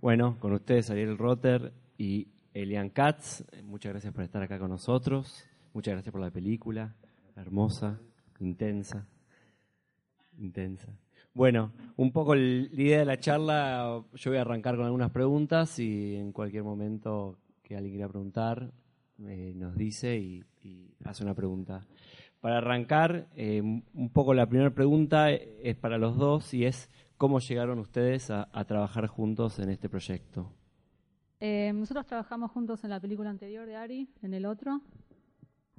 Bueno, con ustedes Ariel Rotter y Elian Katz. Muchas gracias por estar acá con nosotros. Muchas gracias por la película. Hermosa, intensa. Intensa. Bueno, un poco la idea de la charla, yo voy a arrancar con algunas preguntas y en cualquier momento que alguien quiera preguntar, eh, nos dice y, hace una pregunta. Para arrancar, eh, un poco la primera pregunta es para los dos y es ¿Cómo llegaron ustedes a, a trabajar juntos en este proyecto? Eh, nosotros trabajamos juntos en la película anterior de Ari, en el otro.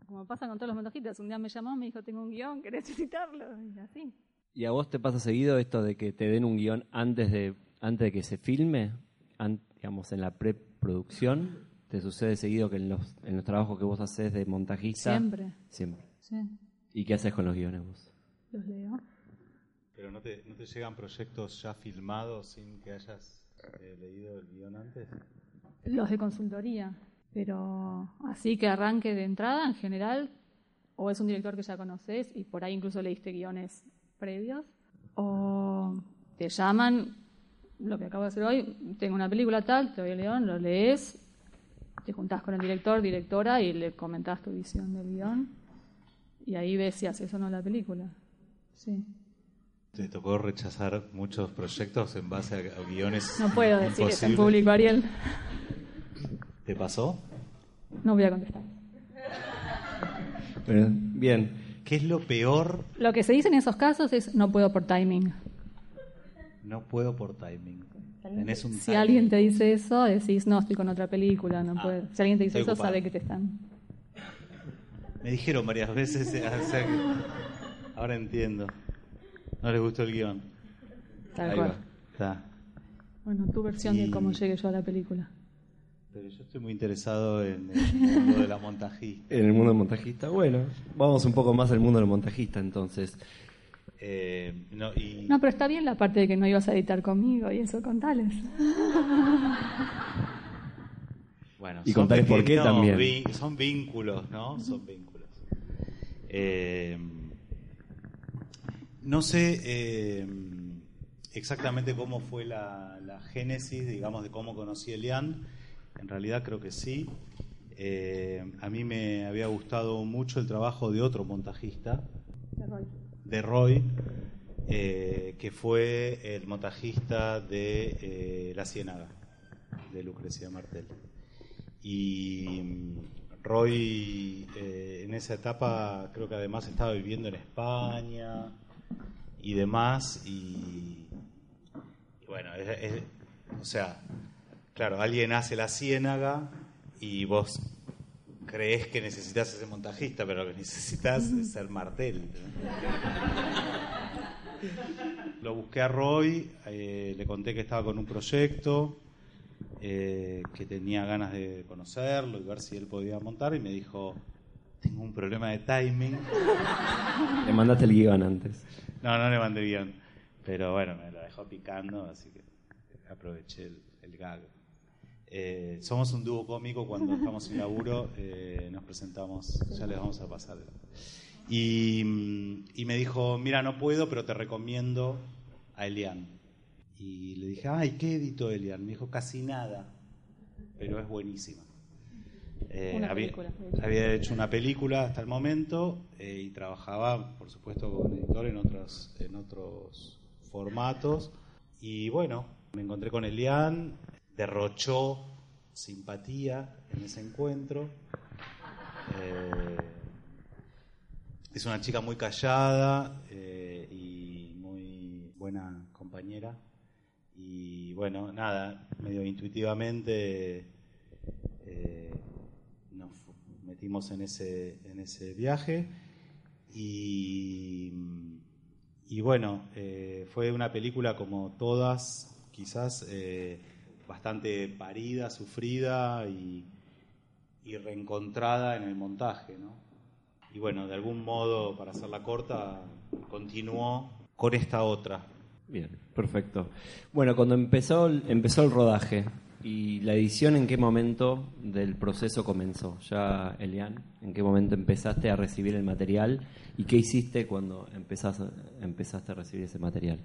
Como pasa con todos los montajistas, un día me llamó, me dijo, tengo un guion, ¿querés visitarlo? Y así. ¿Y a vos te pasa seguido esto de que te den un guion antes de, antes de que se filme? An, digamos, en la preproducción. ¿Te sucede seguido que en los, en los trabajos que vos haces de montajista? Siempre. Siempre. Sí. ¿Y qué haces con los guiones vos? Los leo. Pero no te, llegan proyectos ya filmados sin que hayas eh, leído el guion antes. Los de consultoría, pero así que arranque de entrada en general, o es un director que ya conoces y por ahí incluso leíste guiones previos, o te llaman, lo que acabo de hacer hoy, tengo una película tal, te doy el guion, lo lees, te juntás con el director, directora y le comentás tu visión del guion y ahí ves si haces o no la película. Sí. ¿Te tocó rechazar muchos proyectos en base a guiones? No puedo decir eso en público, Ariel. ¿Te pasó? No voy a contestar. Bueno, bien. ¿Qué es lo peor? Lo que se dice en esos casos es no puedo por timing. No puedo por timing. Tenés un si timing. alguien te dice eso, decís no, estoy con otra película, no Ah, puedo. Si alguien te dice eso, ocupado. sabe que te están. Me dijeron varias veces, o sea que ahora entiendo. No les gustó el guion. Tal Ahí cual. va. Está. Bueno, tu versión Y- de cómo llegué yo a la película. Pero yo estoy muy interesado en el mundo de la montajista. En el mundo del montajista, bueno, vamos un poco más al mundo del montajista entonces. Eh, no, y No, pero está bien la parte de que no ibas a editar conmigo y eso, contales. Bueno, Y son contales por qué también. son vínculos, ¿no? Son vínculos. Eh, no sé eh, exactamente cómo fue la, la génesis, digamos, de cómo conocí a Elian. En realidad creo que sí. Eh, a mí me había gustado mucho el trabajo de otro montajista, de Roy, eh, que fue el montajista de La Ciénaga, de Lucrecia Martel. Y mm, Roy eh, en esa etapa creo que además estaba viviendo en España y demás. Y, bueno, o sea, claro, alguien hace La Ciénaga y vos crees que necesitas ese montajista, pero lo que necesitas es ser Martel. Lo busqué a Roy, eh, le conté que estaba con un proyecto, eh, que tenía ganas de conocerlo y ver si él podía montar, y me dijo, tengo un problema de timing. Le mandaste el guion antes. No, no le mandé bien, pero bueno, me lo dejó picando, así que aproveché el, el gag. Eh, somos un dúo cómico cuando estamos sin laburo, eh, nos presentamos, ya les vamos a pasar. Y, y me dijo, mira, no puedo, pero te recomiendo a Elian. Y le dije, ay, ¿qué editó Elian? Me dijo, casi nada, pero es buenísima. Eh, Una había, había hecho una película hasta el momento eh, y trabajaba, por supuesto, con editor en otros, en otros formatos. Y bueno, me encontré con Elian, derrochó simpatía en ese encuentro. Eh, es una chica muy callada eh, y muy buena compañera. Y bueno, nada, medio intuitivamente eh, nos fu- metimos en ese, en ese viaje. Y, y bueno, eh, fue una película como todas, quizás eh, bastante parida, sufrida y, y reencontrada en el montaje, ¿no? Y bueno, de algún modo, para hacerla corta, continuó con esta otra. Bien, perfecto. Bueno, cuando empezó, empezó el rodaje y la edición, ¿en qué momento del proceso comenzó? Ya, Elian, ¿en qué momento empezaste a recibir el material y qué hiciste cuando empezaste, a recibir ese material?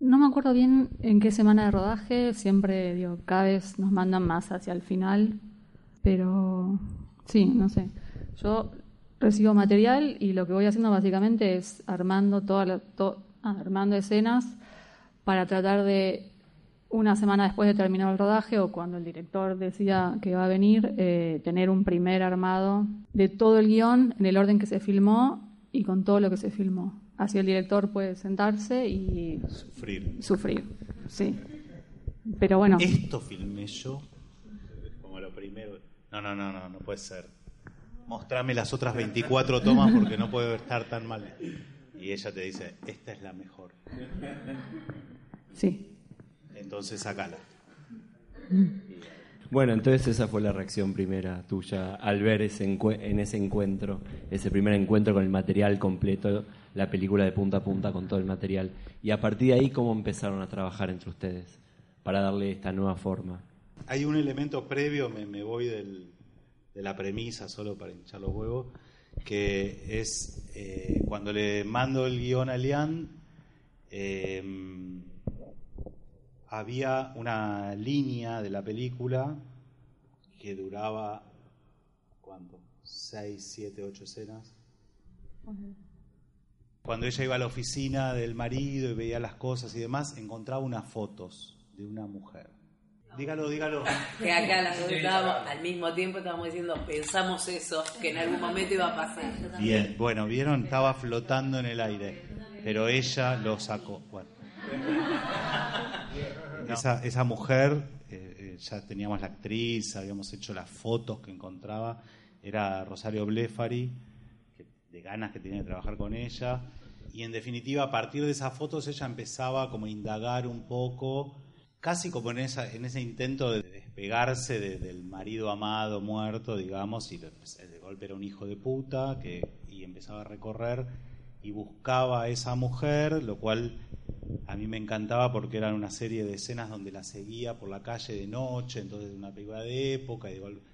No me acuerdo bien en qué semana de rodaje, siempre digo, cada vez nos mandan más hacia el final, pero sí, no sé. Yo recibo material y lo que voy haciendo básicamente es armando toda la, ah, armando escenas para tratar de una semana después de terminar el rodaje o cuando el director decida que va a venir, eh, tener un primer armado de todo el guion en el orden que se filmó y con todo lo que se filmó. Así el director puede sentarse y sufrir. Sufrir, sí. Pero bueno. Esto filmé yo como lo primero. No, no, no, no, no puede ser. Mostrame las otras 24 tomas porque no puede estar tan mal. Y ella te dice, esta es la mejor. Sí. Entonces sacala. Bueno, entonces esa fue la reacción primera tuya al ver ese en ese encuentro, ese primer encuentro con el material completo, la película de punta a punta con todo el material. Y a partir de ahí, ¿cómo empezaron a trabajar entre ustedes para darle esta nueva forma? Hay un elemento previo, me, voy de la premisa solo para hinchar los huevos, que es eh, cuando le mando el guion a Lian, eh, había una línea de la película que duraba, ¿cuánto? ¿Seis, siete, ocho escenas? Cuando ella iba a la oficina del marido y veía las cosas y demás, encontraba unas fotos de una mujer. Dígalo, dígalo. Que acá las dos estábamos, al mismo tiempo estábamos diciendo, pensamos eso, que en algún momento iba a pasar. Bien, bueno, vieron, estaba flotando en el aire, pero ella lo sacó. Bueno. Esa, esa mujer, eh, eh, ya teníamos la actriz, habíamos hecho las fotos que encontraba, era Rosario Blefari, de ganas que tenía de trabajar con ella. Y en definitiva, a partir de esas fotos, ella empezaba como a indagar un poco, casi como en, esa, en ese intento de despegarse del marido amado, muerto, digamos, y de, golpe era un hijo de puta, que, y empezaba a recorrer y buscaba a esa mujer, lo cual a mí me encantaba porque eran una serie de escenas donde la seguía por la calle de noche, entonces una película de época, y de golpe,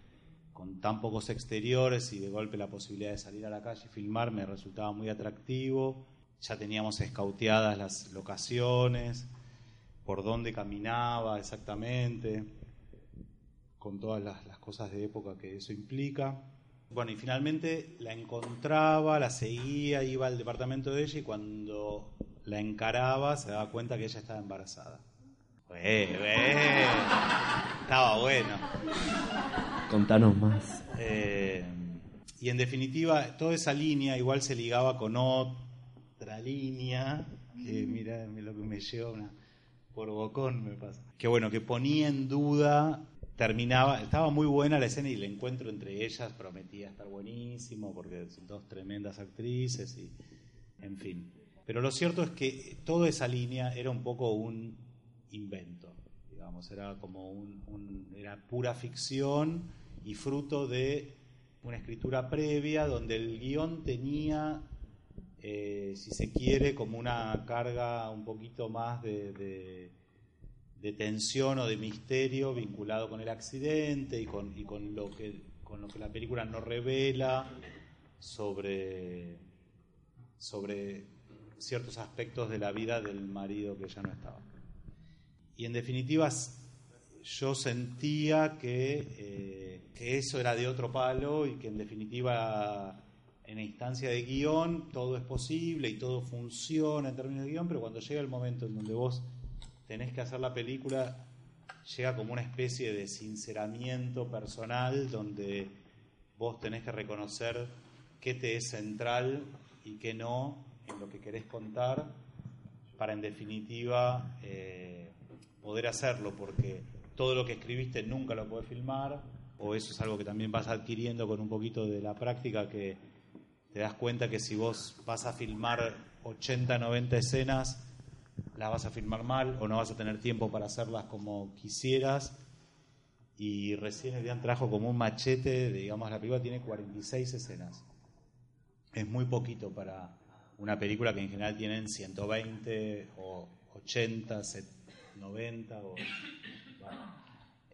con tan pocos exteriores y de golpe la posibilidad de salir a la calle y filmar me resultaba muy atractivo. Ya teníamos escauteadas las locaciones, por dónde caminaba exactamente, con todas las, las cosas de época que eso implica. Bueno, y finalmente la encontraba, la seguía, iba al departamento de ella y cuando la encaraba se daba cuenta que ella estaba embarazada. estaba bueno. Contanos más. Eh, y en definitiva, toda esa línea igual se ligaba con otra línea, que mira lo que me lleva una, por bocón me pasa. Que bueno, que ponía en duda terminaba, estaba muy buena la escena y el encuentro entre ellas prometía estar buenísimo porque son dos tremendas actrices y en fin. Pero lo cierto es que toda esa línea era un poco un invento, digamos, era como un, era pura ficción y fruto de una escritura previa donde el guion tenía, eh, si se quiere, como una carga un poquito más de tensión o de misterio vinculado con el accidente y con, y con, lo, que, con lo que la película nos revela sobre, sobre ciertos aspectos de la vida del marido que ya no estaba. Y en definitiva, yo sentía que, eh, que eso era de otro palo y que en definitiva en instancia de guion todo es posible y todo funciona en términos de guion, pero cuando llega el momento en donde vos tenés que hacer la película, llega como una especie de sinceramiento personal donde vos tenés que reconocer qué te es central y qué no en lo que querés contar para en definitiva eh, poder hacerlo, porque todo lo que escribiste nunca lo podés filmar, o eso es algo que también vas adquiriendo con un poquito de la práctica, que te das cuenta que si vos vas a filmar 80, 90 escenas, las vas a filmar mal o no vas a tener tiempo para hacerlas como quisieras. Y recién Elian trajo como un machete, digamos, la película tiene 46 escenas. Es muy poquito para una película que en general tienen 120 o 80, 90 o...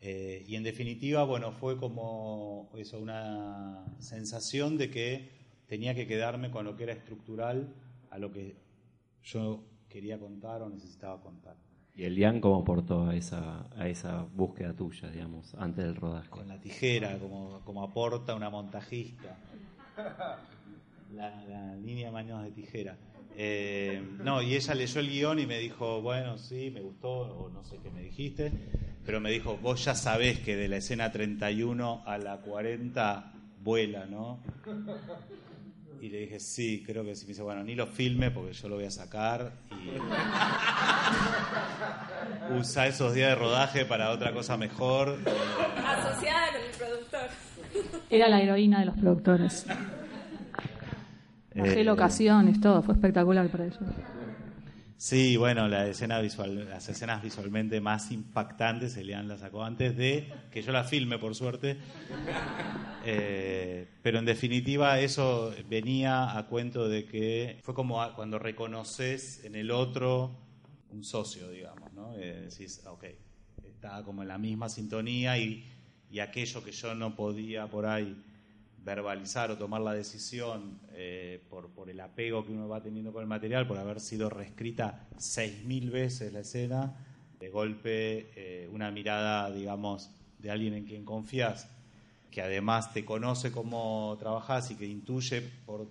Eh, y en definitiva, bueno, fue como eso, una sensación de que tenía que quedarme con lo que era estructural a lo que yo quería contar o necesitaba contar. ¿Y Elian cómo aportó a esa, a esa búsqueda tuya, digamos, antes del rodaje? Con la tijera, como, como aporta una montajista. La, línea de manos de tijera. Eh, no, y ella leyó el guion y me dijo, bueno, sí, me gustó, o no sé qué me dijiste, pero me dijo, vos ya sabés que de la escena 31 a la 40 vuela, ¿no? Y le dije, sí, creo que sí. Me dice, bueno, ni lo filme porque yo lo voy a sacar y usa esos días de rodaje para otra cosa mejor. Asociada con el productor. Era la heroína de los productores. Bajé Eh, locaciones, todo, fue espectacular para ellos. Sí, bueno, la escena visual, las escenas visualmente más impactantes, Elian la sacó antes de que yo la filme, por suerte. Eh, pero en definitiva eso venía a cuento de que fue como cuando reconoces en el otro un socio, digamos, ¿no? Eh, decís, ok, está como en la misma sintonía y, y aquello que yo no podía por ahí verbalizar o tomar la decisión eh, por, el apego que uno va teniendo con el material, por haber sido reescrita seis mil veces la escena, de golpe eh, una mirada, digamos, de alguien en quien confías, que además te conoce cómo trabajas y que intuye por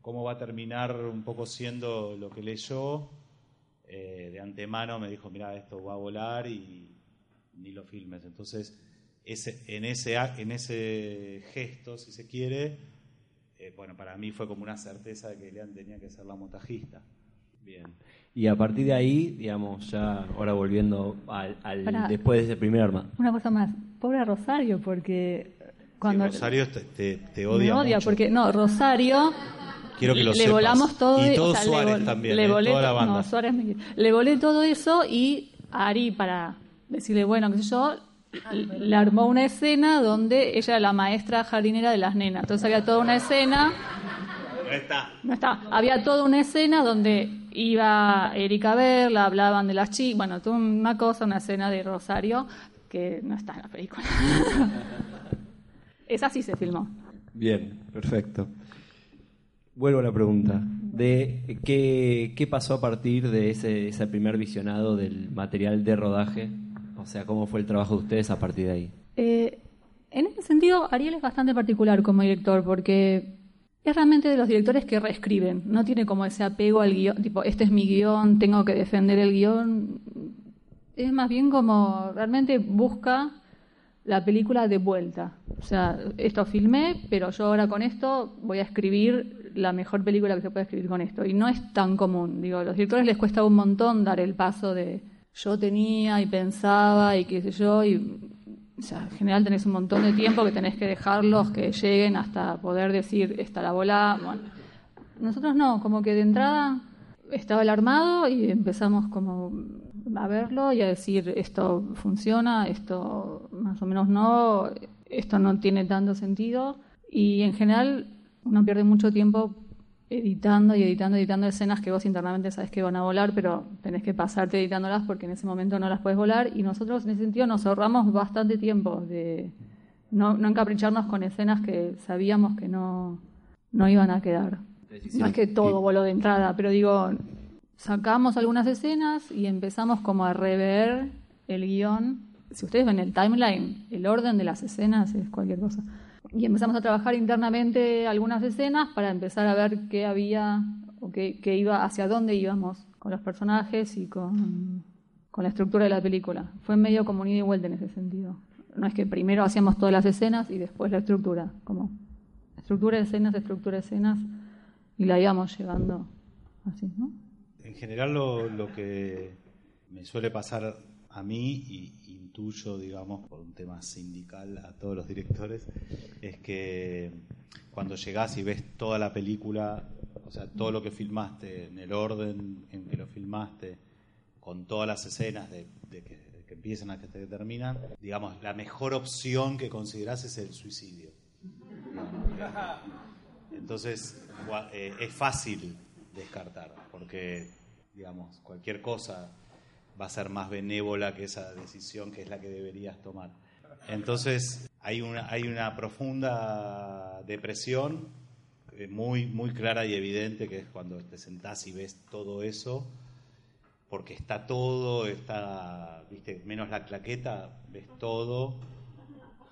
cómo va a terminar un poco siendo lo que leyó, eh, de antemano me dijo, mira, esto va a volar y ni lo filmes. Entonces, ese, en, ese, en ese gesto, si se quiere, eh, bueno, para mí fue como una certeza de que Elian tenía que ser la montajista. Bien. Y a partir de ahí, digamos, ya ahora volviendo al, al- Pará. después de ese primer arma. Una cosa más, pobre Rosario, porque cuando Sí, Rosario te, te- te me odia, odia, mucho. porque no, Rosario Quiero que lo le sepas. volamos todo Y o todo sea, Suárez vol- también, le eh, volé toda la to- banda. no, Suárez me- le volé todo eso y a Ari para decirle, bueno, qué sé yo, le armó una escena donde ella era la maestra jardinera de las nenas. Entonces había toda una escena No está. no está. Había toda una escena donde iba Erika a verla, hablaban de las chicas, bueno, toda una cosa, una escena de Rosario que no está en la película. Esa sí se filmó. Bien, perfecto. Vuelvo a la pregunta. De qué, qué pasó a partir de ese, ese primer visionado del material de rodaje. O sea, cómo fue el trabajo de ustedes a partir de ahí. Eh, en ese sentido, Ariel es bastante particular como director porque es realmente de los directores que reescriben. No tiene como ese apego al guion, tipo, este es mi guion, tengo que defender el guion. Es más bien como realmente busca la película de vuelta. O sea, esto filmé, pero yo ahora con esto voy a escribir la mejor película que se puede escribir con esto. Y no es tan común. Digo, a los directores les cuesta un montón dar el paso de yo tenía y pensaba y qué sé yo. Y, en general tenés un montón de tiempo que tenés que dejarlos que lleguen hasta poder decir esta la bola. Nosotros no, como que de entrada estaba el armado y empezamos como a verlo y a decir esto funciona, esto más o menos no, esto no tiene tanto sentido y en general uno pierde mucho tiempo editando y editando, editando escenas que vos internamente sabes que van a volar, pero tenés que pasarte editándolas porque en ese momento no las puedes volar y nosotros en ese sentido nos ahorramos bastante tiempo de no, no encapricharnos con escenas que sabíamos que no, no iban a quedar. No es que todo voló de entrada, pero digo, sacamos algunas escenas y empezamos como a rever el guion. Si ustedes ven el timeline, el orden de las escenas es cualquier cosa. Y empezamos a trabajar internamente algunas escenas para empezar a ver qué había o qué, qué iba, hacia dónde íbamos con los personajes y con, con la estructura de la película. Fue medio como un ida y vuelta en ese sentido. No es que primero hacíamos todas las escenas y después la estructura, como estructura de escenas, estructura de escenas, y la íbamos llevando así, ¿no? En general lo, lo que me suele pasar a mí, y intuyo, digamos, por un tema sindical a todos los directores, es que cuando llegás y ves toda la película, o sea, todo lo que filmaste, en el orden en que lo filmaste, con todas las escenas de, que, empiezan a que te terminan, digamos, la mejor opción que considerás es el suicidio. Entonces, eh, es fácil descartar, porque, digamos, cualquier cosa va a ser más benévola que esa decisión que es la que deberías tomar. Entonces, hay una, hay una profunda depresión eh, muy, muy clara y evidente, que es cuando te sentás y ves todo eso, porque está todo, está, viste, menos la claqueta, ves todo,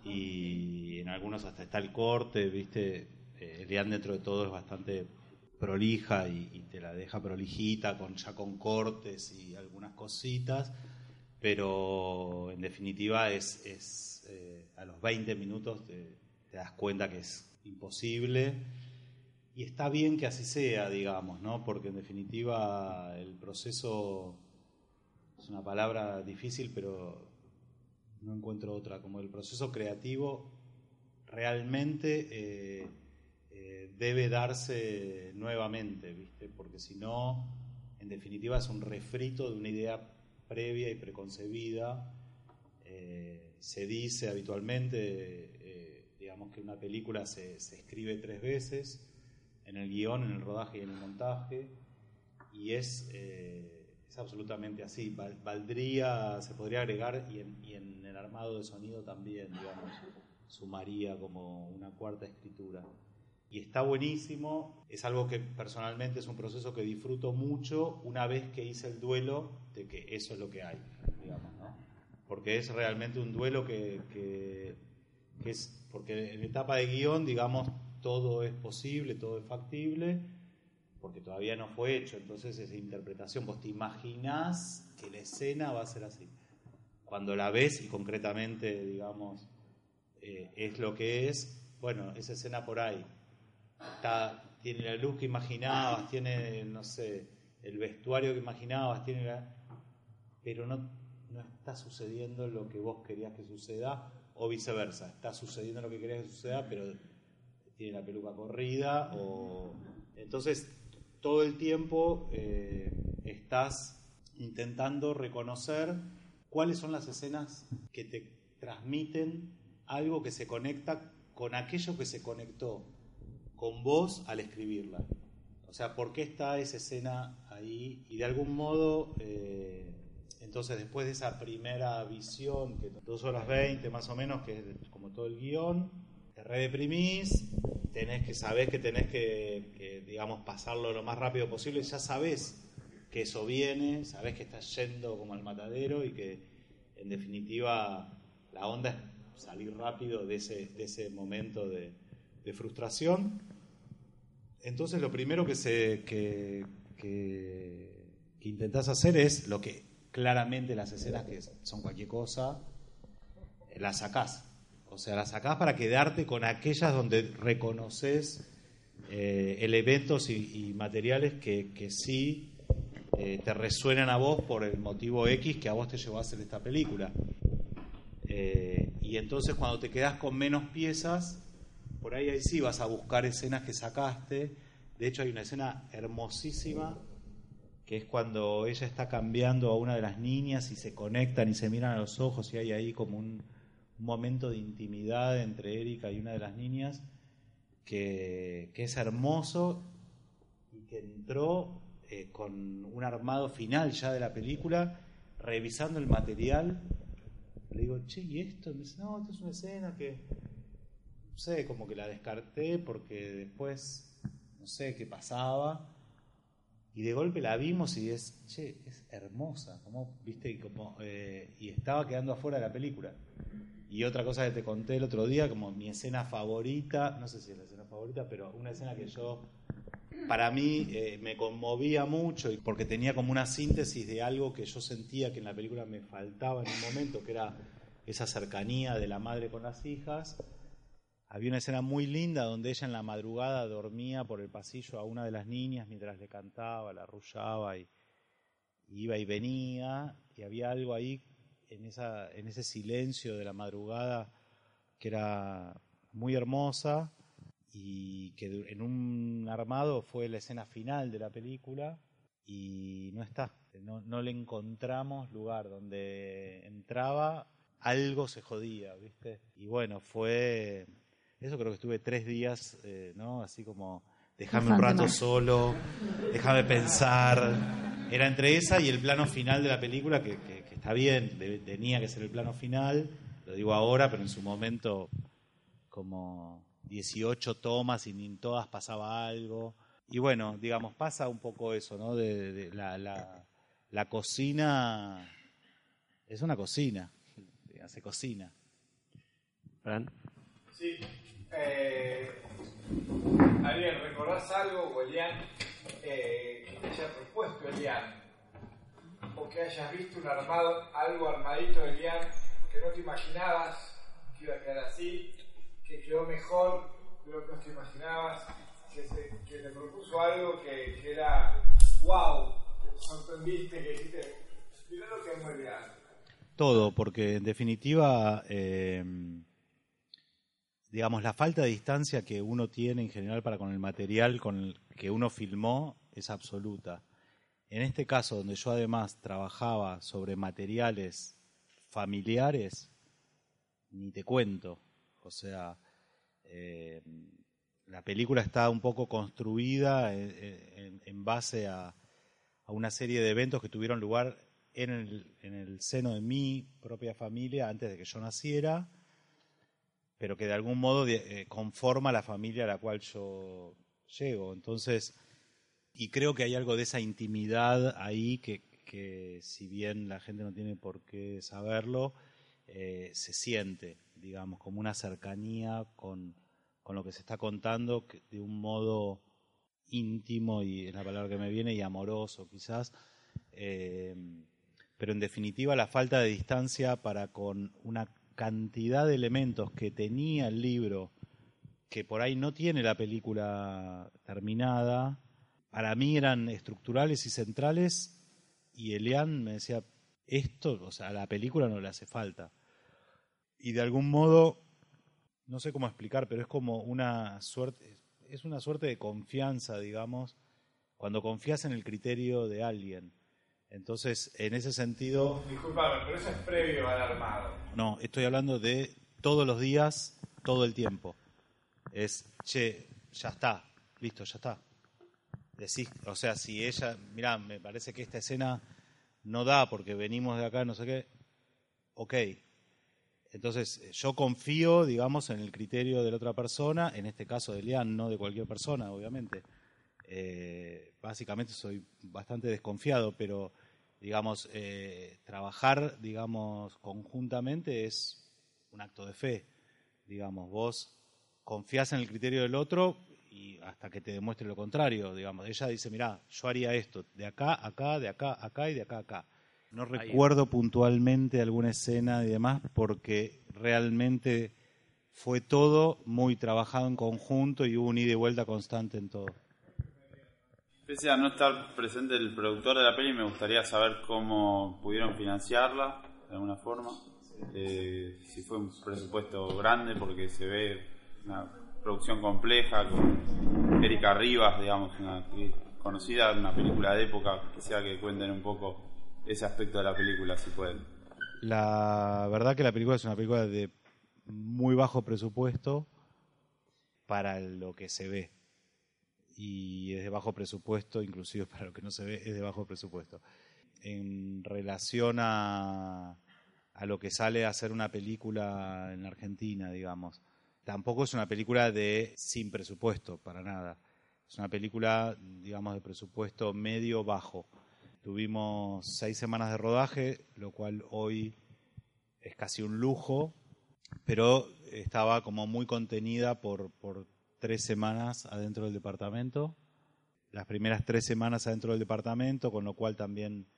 y en algunos hasta está el corte, viste, eh, Elian dentro de todo es bastante prolija y, te la deja prolijita, con, ya con cortes y algunas cositas, pero en definitiva es, es eh, a los 20 minutos te, das cuenta que es imposible y está bien que así sea, digamos, ¿no? porque en definitiva el proceso es una palabra difícil, pero no encuentro otra, como el proceso creativo realmente... Eh, debe darse nuevamente, ¿viste? Porque si no, en definitiva es un refrito de una idea previa y preconcebida. Eh, se dice habitualmente, eh, digamos que una película se, escribe tres veces, en el guion, en el rodaje y en el montaje, y es, eh, es absolutamente así. Valdría, se podría agregar, y en, el armado de sonido también, sumaría como una cuarta escritura y está buenísimo. Es algo que personalmente es un proceso que disfruto mucho una vez que hice el duelo de que eso es lo que hay, digamos, ¿no? Porque es realmente un duelo que, que, es, porque en etapa de guion, digamos, todo es posible, todo es factible, porque todavía no fue hecho, entonces es interpretación. Vos te imaginás que la escena va a ser así. Cuando la ves y concretamente, digamos, eh, es lo que es, bueno, esa escena por ahí, tiene la luz que imaginabas, tiene, no sé, el vestuario que imaginabas, tiene pero no, no está sucediendo lo que vos querías que suceda, o viceversa, está sucediendo lo que querías que suceda, pero tiene la peluca corrida, o... Entonces, todo el tiempo eh, estás intentando reconocer cuáles son las escenas que te transmiten algo que se conecta con aquello que se conectó con vos al escribirla. O sea, ¿por qué está esa escena ahí? Y de algún modo, eh, entonces después de esa primera visión, que dos horas 20 más o menos, que es como todo el guion, te redeprimís, tenés que saber que tenés que, digamos, pasarlo lo más rápido posible, ya sabés que eso viene, sabés que estás yendo como al matadero y que en definitiva la onda es salir rápido de ese, de ese momento de, de frustración. Entonces lo primero que, se, que, que, intentás hacer es lo que claramente las escenas que son cualquier cosa, las sacás. O sea, las sacás para quedarte con aquellas donde reconoces eh, elementos y, materiales que, que sí eh, te resuenan a vos por el motivo X que a vos te llevó a hacer esta película. Eh, y entonces cuando te quedas con menos piezas, por ahí, ahí sí vas a buscar escenas que sacaste. De hecho, hay una escena hermosísima que es cuando ella está cambiando a una de las niñas y se conectan y se miran a los ojos y hay ahí como un, momento de intimidad entre Erika y una de las niñas que, es hermoso y que entró eh, con un armado final ya de la película, revisando el material. Le digo, che, ¿y esto? Me dice, no, esto es una escena que sé, como que la descarté porque después no sé qué pasaba. Y de golpe la vimos y es, che, es hermosa, como, viste, como, eh, y estaba quedando afuera de la película. Y otra cosa que te conté el otro día, como mi escena favorita, no sé si es la escena favorita, pero una escena que yo, para mí, eh, me conmovía mucho, porque tenía como una síntesis de algo que yo sentía que en la película me faltaba en un momento, que era esa cercanía de la madre con las hijas, había una escena muy linda donde ella en la madrugada dormía por el pasillo a una de las niñas mientras le cantaba, la arrullaba y, iba y venía. Y había algo ahí en, esa, en ese silencio de la madrugada que era muy hermosa y que en un armado fue la escena final de la película y no está, no, no le encontramos lugar donde entraba, algo se jodía, ¿viste? Y bueno, fue, eso creo que estuve tres días, eh, ¿no? Así como, déjame un rato solo, déjame pensar. Era entre esa y el plano final de la película, que, que, que está bien, tenía que ser el plano final, lo digo ahora, pero en su momento como 18 tomas y ni en todas pasaba algo. Y bueno, digamos, pasa un poco eso, ¿no? De, la, la, cocina es una cocina, se cocina. ¿Fran? Sí. Eh, Ariel, ¿recordás algo, Elian, eh, que te haya propuesto Elian? O que hayas visto un armado, algo armadito de Elian que no te imaginabas que iba a quedar así, que quedó mejor de lo que te imaginabas, que, te propuso algo que, que, era wow, te sorprendiste, que dijiste, mira lo que es real. Todo, porque en definitiva, eh, digamos, la falta de distancia que uno tiene en general para con el material con el que uno filmó es absoluta. En este caso, donde yo además trabajaba sobre materiales familiares, ni te cuento. O sea, eh, la película está un poco construida en, base a, una serie de eventos que tuvieron lugar en el, seno de mi propia familia antes de que yo naciera, pero que de algún modo eh, conforma la familia a la cual yo llego. Entonces, y creo que hay algo de esa intimidad ahí que, que si bien la gente no tiene por qué saberlo, eh, se siente, digamos, como una cercanía con, con lo que se está contando de un modo íntimo, y es la palabra que me viene, y amoroso quizás. Eh, pero en definitiva la falta de distancia para con una cantidad de elementos que tenía el libro, que por ahí no tiene la película terminada, para mí eran estructurales y centrales, y Elian me decía, esto, o sea, a la película no le hace falta. Y de algún modo no sé cómo explicar, pero es como una suerte, es una suerte de confianza, digamos, cuando confías en el criterio de alguien. Entonces, en ese sentido... Disculpame, pero eso es previo al armado. No, estoy hablando de todos los días, todo el tiempo. Es, che, ya está, listo, ya está. Decís, o sea, si ella, mirá, me parece que esta escena no da porque venimos de acá, no sé qué, ok, entonces, yo confío, digamos, en el criterio de la otra persona, en este caso de Lian, no de cualquier persona, obviamente. Eh, básicamente soy bastante desconfiado, pero, digamos, eh, trabajar, digamos, conjuntamente es un acto de fe. Digamos, vos confías en el criterio del otro y hasta que te demuestre lo contrario, digamos. Ella dice, mira, yo haría esto, de acá, acá, de acá, acá y de acá, acá. No recuerdo puntualmente alguna escena y demás porque realmente fue todo muy trabajado en conjunto y hubo un ida y vuelta constante en todo. Pese a no estar presente el productor de la peli, me gustaría saber cómo pudieron financiarla de alguna forma. Eh, si fue un presupuesto grande, porque se ve una producción compleja con Erika Rivas, digamos, una conocida, una película de época. Quisiera que cuenten un poco ese aspecto de la película, si pueden. La verdad que la película es una película de muy bajo presupuesto para lo que se ve. Y es de bajo presupuesto, inclusive para lo que no se ve, es de bajo presupuesto. En relación a, a lo que sale a hacer una película en Argentina, digamos. Tampoco es una película de sin presupuesto, para nada. Es una película, digamos, de presupuesto medio bajo Tuvimos seis semanas de rodaje, lo cual hoy es casi un lujo, pero estaba como muy contenida por, por tres semanas adentro del departamento. Las primeras tres semanas adentro del departamento, con lo cual también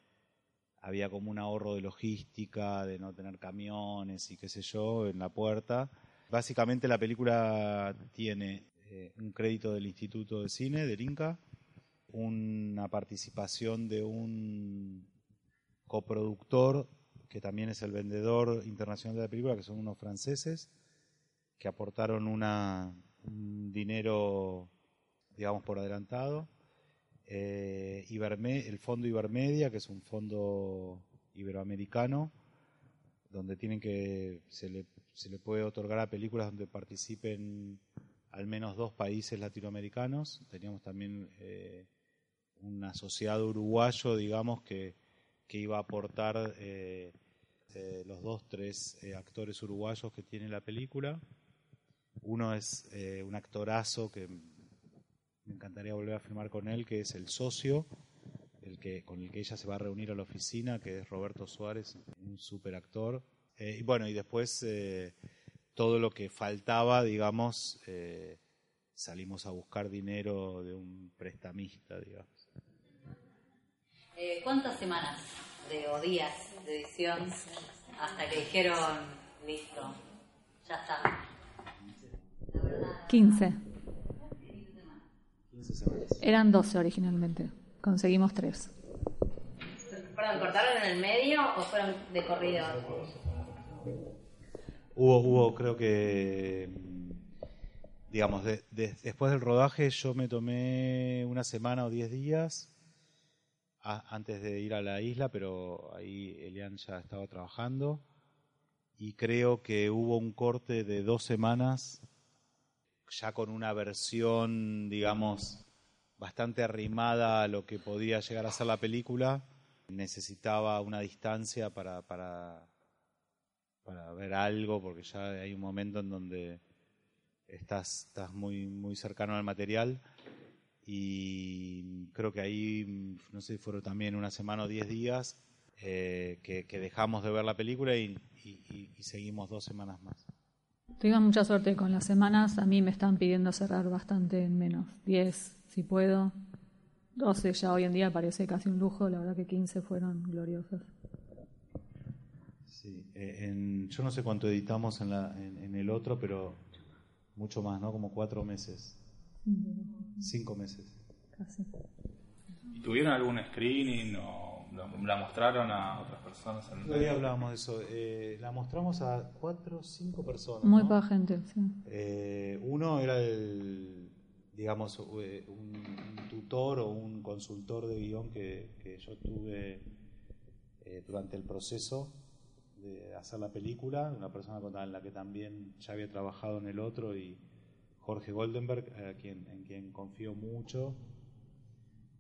había como un ahorro de logística, de no tener camiones y qué sé yo en la puerta. Básicamente la película tiene eh, un crédito del Instituto de Cine, del INCA, una participación de un coproductor que también es el vendedor internacional de la película, que son unos franceses, que aportaron una, un dinero, digamos, por adelantado. Eh, Iberme- el fondo Ibermedia, que es un fondo iberoamericano, donde tienen que se le, se le puede otorgar a películas donde participen al menos dos países latinoamericanos. Teníamos también eh, un asociado uruguayo, digamos, que, que iba a aportar eh, eh, los dos, tres actores uruguayos que tiene la película. Uno es eh, un actorazo que me encantaría volver a filmar con él, que es el socio, el que con el que ella se va a reunir a la oficina, que es Roberto Suárez, un super actor. Eh, y bueno, y después eh, todo lo que faltaba, digamos, salimos a buscar dinero de un prestamista, digamos. ¿Cuántas semanas de, o días de edición hasta que dijeron, listo, ya está? 15. 15 semanas. Eran 12 originalmente. Conseguimos 3. ¿Perdón, cortaron en el medio o fueron de corrido? Hubo, hubo, creo que, mm, digamos, de- de- después del rodaje yo me tomé una semana o diez días a- antes de ir a la isla, pero ahí Elian ya estaba trabajando y creo que hubo un corte de dos semanas ya con una versión, digamos, bastante arrimada a lo que podía llegar a ser la película. Necesitaba una distancia para, para, para ver algo, porque ya hay un momento en donde estás, estás muy, muy cercano al material. Y creo que ahí, no sé si fueron también una semana o diez días, eh, que, que dejamos de ver la película y, y- y- y seguimos dos semanas más. Tengo mucha suerte con las semanas. A mí me están pidiendo cerrar bastante en menos. 10, si puedo. 12 ya hoy en día parece casi un lujo. La verdad que 15 fueron gloriosas. Sí, eh, en- yo no sé cuánto editamos en, la, en, en el otro, pero mucho más, ¿no? Como cuatro meses, cinco meses. Casi. ¿Y tuvieron algún screening o la- la mostraron a otras personas? en el Todavía medio? hablábamos de eso. eh, la mostramos a cuatro o cinco personas. Muy ¿no? poca gente, sí. Eh, uno era el, digamos, eh, un, un tutor o un consultor de guion que, que yo tuve eh, durante el proceso de hacer la película, una persona con la que también ya había trabajado en el otro y Jorge Goldenberg, a quien, en quien confío mucho,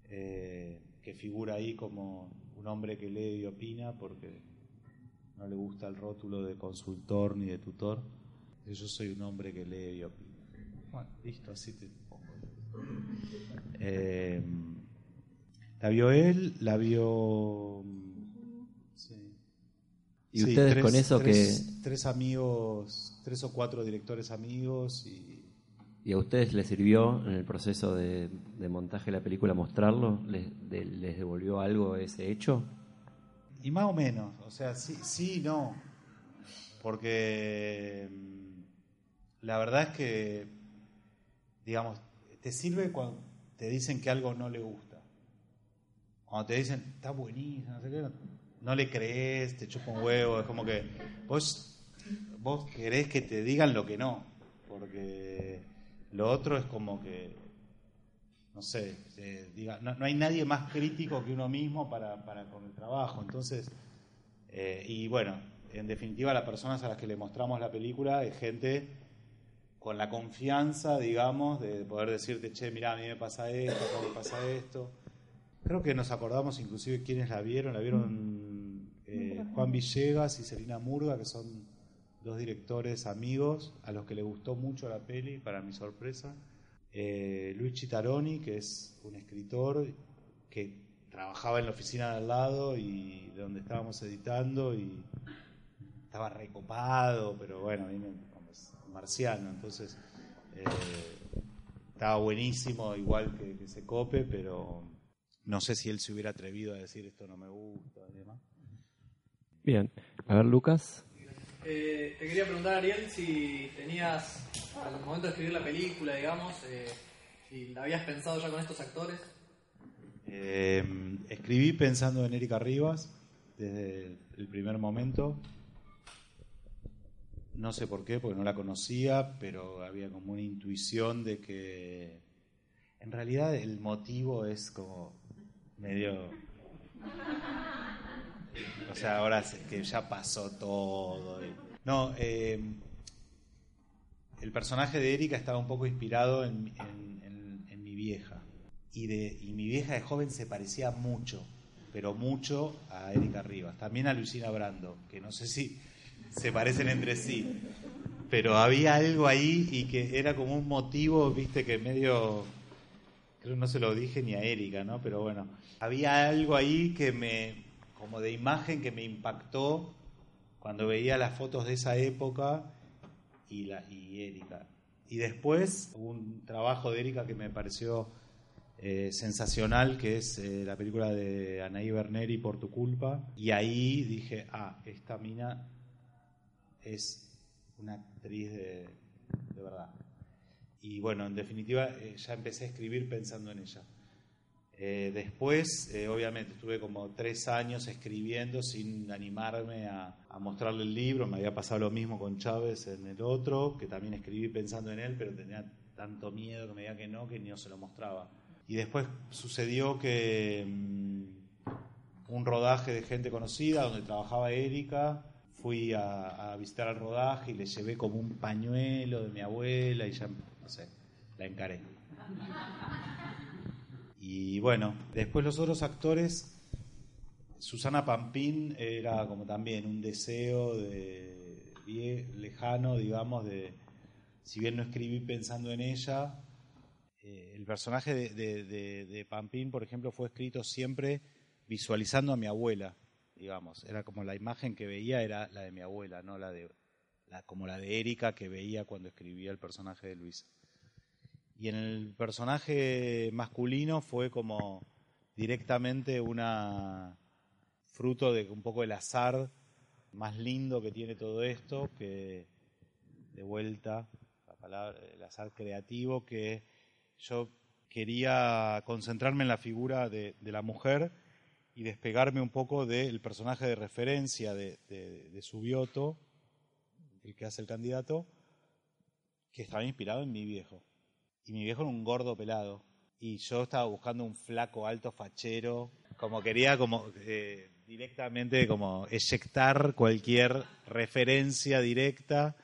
eh, que figura ahí como un hombre que lee y opina porque no le gusta el rótulo de consultor ni de tutor. Yo soy un hombre que lee y opina. Bueno, listo, así te pongo. Eh, la vio él, la vio. sí. Y Sí, ustedes tres- con eso tres- que... Tres amigos, tres o cuatro directores amigos y. ¿Y a ustedes les sirvió en el proceso de, montaje de la película mostrarlo? ¿Les, de- les devolvió algo ese hecho? Y más o menos, o sea, sí, sí no. Porque mm, la verdad es que, digamos, te sirve cuando te dicen que algo no le gusta. Cuando te dicen, está buenísimo, no sé qué, no le crees, te chupa un huevo, es como que vos, vos querés que te digan lo que no. Porque lo otro es como que no sé, eh, diga, no, no hay nadie más crítico que uno mismo para, para con el trabajo. Entonces, eh, y bueno, en definitiva, las personas a las que le mostramos la película es gente con la confianza, digamos, de poder decirte, che, mira, a mí me pasa esto, a mí me pasa esto. Creo que nos acordamos inclusive quiénes la vieron. La vieron eh, Juan Villegas y Selina Murga, que son dos directores amigos a los que le gustó mucho la peli, para mi sorpresa. Eh, Luis Chitaroni, que es un escritor que trabajaba en la oficina de al lado y de donde estábamos editando y estaba recopado, pero bueno, viene como es marciano, entonces eh, estaba buenísimo, igual que, que se cope, pero no sé si él se hubiera atrevido a decir esto no me gusta y demás. Bien. A ver, Lucas. Eh, te quería preguntar, Ariel, si tenías, al momento de escribir la película, digamos, eh, si la habías pensado ya con estos actores. Eh, escribí pensando en Erika Rivas desde el primer momento. No sé por qué, porque no la conocía, pero había como una intuición de que en realidad el motivo es como medio... O sea, ahora que ya pasó todo. No, eh, el personaje de Erika estaba un poco inspirado en, mi vieja. Y, de, y mi vieja de joven se parecía mucho, pero mucho a Erika Rivas. También a Luisina Brando, que no sé si se parecen entre sí. Pero había algo ahí y que era como un motivo, viste, que medio. Creo no se lo dije ni a Erika, ¿no? Pero bueno, había algo ahí que me. Como de imagen que me impactó cuando veía las fotos de esa época y, la, y Erika. Y después un trabajo de Erika que me pareció eh, sensacional, que es eh, la película de Anaí Berneri, Por tu culpa. Y ahí dije, ah, esta mina es una actriz de, verdad. Y bueno, en definitiva, eh, ya empecé a escribir pensando en ella. Eh, después, eh, obviamente, estuve como tres años escribiendo sin animarme a, mostrarle el libro. Me había pasado lo mismo con Chávez en el otro, que también escribí pensando en él, pero tenía tanto miedo que me diga que no, que no se lo mostraba. Y después sucedió que mm, un rodaje de gente conocida, donde trabajaba Erika, fui a, visitar el rodaje y le llevé como un pañuelo de mi abuela y ya, no sé, la encaré. Y bueno, después los otros actores, Susana Pampín era como también un deseo de lejano, digamos, de, si bien no escribí pensando en ella, eh, el personaje de, de Pampín, por ejemplo, fue escrito siempre visualizando a mi abuela digamos. Era como la imagen que veía era la de mi abuela, no la de la, como la de Erika que veía cuando escribía el personaje de Luis. Y en el personaje masculino fue como directamente una fruto de un poco el azar más lindo que tiene todo esto, que de vuelta la palabra, el azar creativo, que yo quería concentrarme en la figura de, de la mujer y despegarme un poco del personaje de referencia de, de, Subioto, el que hace el candidato, que estaba inspirado en mi viejo. Y mi viejo era un gordo pelado. Y yo estaba buscando un flaco alto fachero, como quería como eh, directamente como eyectar cualquier referencia directa.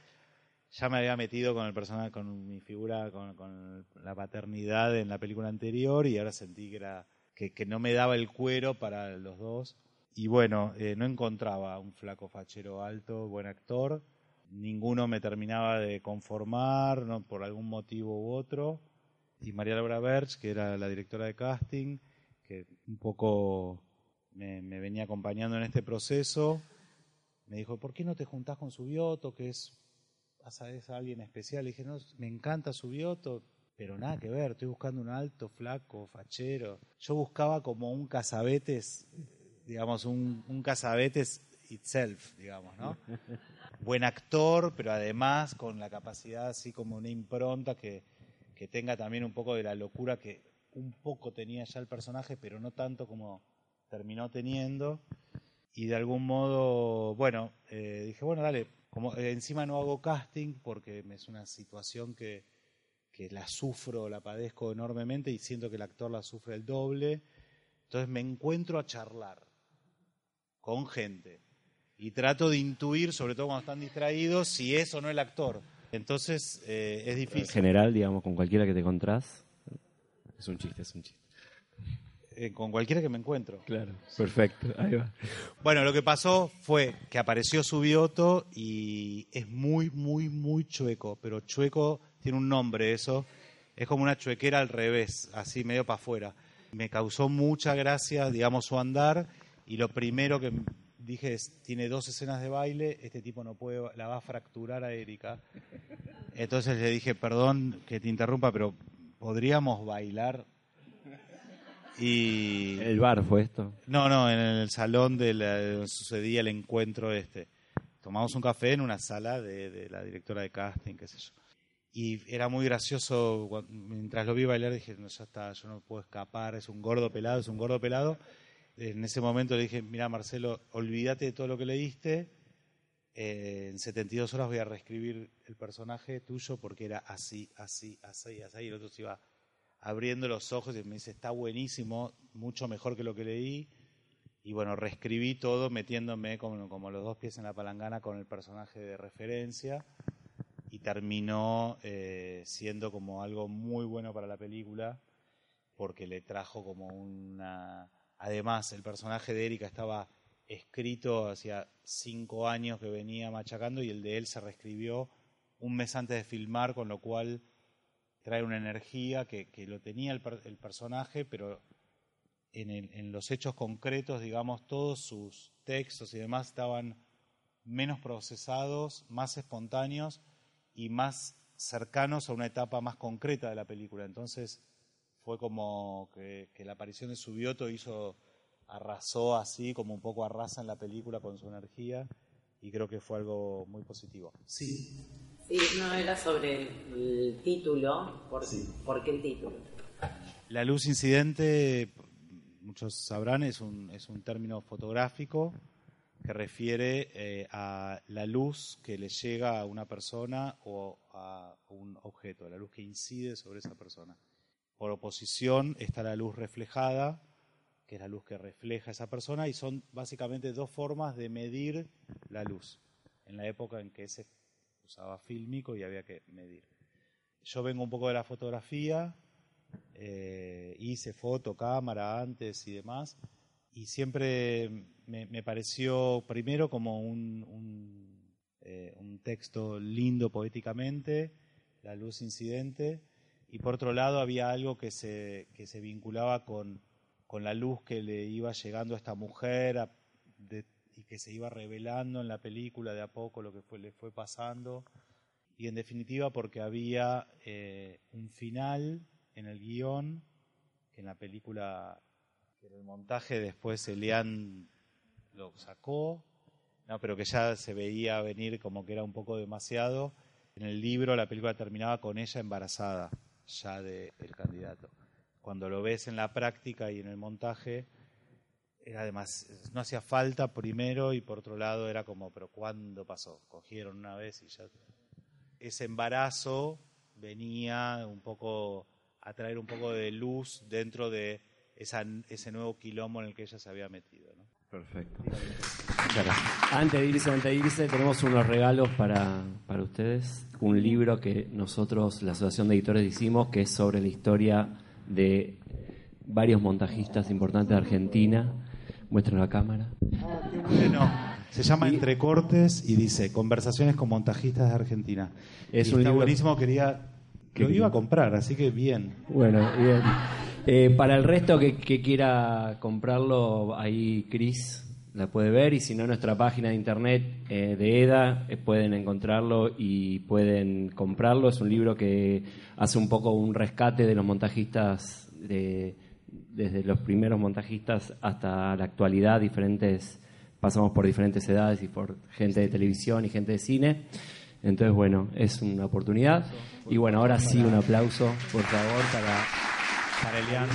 Ya me había metido con el personaje, con mi figura, con, con la paternidad en la película anterior y ahora sentí que era que, no me daba el cuero para los dos. Y bueno, eh, no encontraba un flaco fachero alto, buen actor. Ninguno me terminaba de conformar, ¿no? por algún motivo u otro. Y María Laura Berch, que era la directora de casting, que un poco me, venía acompañando en este proceso, me dijo, ¿por qué no te juntás con Subioto, que es, es alguien especial? Y dije, no, me encanta Subioto, pero nada que ver, estoy buscando un alto, flaco, fachero. Yo buscaba como un cazabetes, digamos, un, un cazabetes itself, digamos, ¿no? Buen actor, pero además con la capacidad así como una impronta que, que tenga también un poco de la locura que un poco tenía ya el personaje, pero no tanto como terminó teniendo. Y de algún modo, bueno, eh, dije, bueno, dale, eh, encima no hago casting porque es una situación que, que la sufro, la padezco enormemente y siento que el actor la sufre el doble. Entonces me encuentro a charlar con gente y trato de intuir, sobre todo cuando están distraídos, si es o no el actor. Entonces eh, es difícil. En general, digamos, con cualquiera que te encontrás, es un chiste, es un chiste. Eh, con cualquiera que me encuentro. Claro, perfecto, ahí va. Bueno, lo que pasó fue que apareció Subioto y es muy, muy, muy chueco, pero chueco tiene un nombre eso, es como una chuequera al revés, así medio para afuera. Me causó mucha gracia, digamos, su andar y lo primero que dije es, tiene dos escenas de baile, este tipo no puede, la va a fracturar a Erika. Entonces le dije, perdón que te interrumpa, pero ¿podríamos bailar? Y... ¿El bar fue esto? No, no, en el salón de donde sucedía el encuentro este. Tomamos un café en una sala de, de la directora de casting, qué sé yo. Y era muy gracioso, mientras lo vi bailar dije, no, ya está, yo no puedo escapar, es un gordo pelado, es un gordo pelado. En ese momento le dije, mira Marcelo, olvídate de todo lo que leíste, eh, en 72 horas voy a reescribir el personaje tuyo porque era así, así, así, así, y el otro se iba abriendo los ojos y me dice, está buenísimo, mucho mejor que lo que leí, y bueno, reescribí todo metiéndome como, como los dos pies en la palangana con el personaje de referencia. Y terminó eh, siendo como algo muy bueno para la película porque le trajo como una... Además, el personaje de Erika estaba escrito hacía cinco años que venía machacando y el de él se reescribió un mes antes de filmar, con lo cual trae una energía que, que lo tenía el, el personaje, pero en, el, en, los hechos concretos, digamos, todos sus textos y demás estaban menos procesados, más espontáneos y más cercanos a una etapa más concreta de la película. Entonces fue como que, que la aparición de Subioto hizo arrasó así, como un poco arrasa en la película con su energía, y creo que fue algo muy positivo. Sí. Sí, no era sobre el título, ¿por, sí. ¿por qué el título? La luz incidente, muchos sabrán, es un, es un término fotográfico que refiere eh, a la luz que le llega a una persona o a un objeto, la luz que incide sobre esa persona. Por oposición está la luz reflejada, que es la luz que refleja esa persona, y son básicamente dos formas de medir la luz, en la época en que se usaba fílmico y había que medir. Yo vengo un poco de la fotografía, eh, hice foto, cámara antes y demás, y siempre me, pareció primero como eh, un texto lindo poéticamente, la luz incidente, y por otro lado había algo que se, que se vinculaba con con la luz que le iba llegando a esta mujer y que se iba revelando en la película de a poco lo que fue, le fue pasando. Y en definitiva porque había eh, un final en el guion, que en la película, que en el montaje después Elian lo sacó, no, pero que ya se veía venir como que era un poco demasiado. En el libro la película terminaba con ella embarazada ya del de candidato cuando lo ves en la práctica y en el montaje, era además, no hacía falta primero y por otro lado era como, pero ¿cuándo pasó? Cogieron una vez y ya... Ese embarazo venía un poco a traer un poco de luz dentro de esa, ese nuevo quilombo en el que ella se había metido. ¿no? Perfecto. Antes de irse, antes de irse, tenemos unos regalos para, para ustedes. Un libro que nosotros, la Asociación de Editores, hicimos, que es sobre la historia de varios montajistas importantes de Argentina. Muestran la cámara. Bueno, se llama Entre Cortes y dice Conversaciones con montajistas de Argentina. Es un está buenísimo, quería. Lo iba a comprar, así que bien. Bueno, bien. Eh, para el resto que, que, quiera comprarlo, ahí Cris la puede ver y si no, nuestra página de internet eh, de EDA eh, pueden encontrarlo y pueden comprarlo. Es un libro que hace un poco un rescate de los montajistas, de, desde los primeros montajistas hasta la actualidad, diferentes, pasamos por diferentes edades y por gente de televisión y gente de cine. Entonces, bueno, es una oportunidad. Y bueno, ahora sí, un aplauso, por favor, para, para Elian.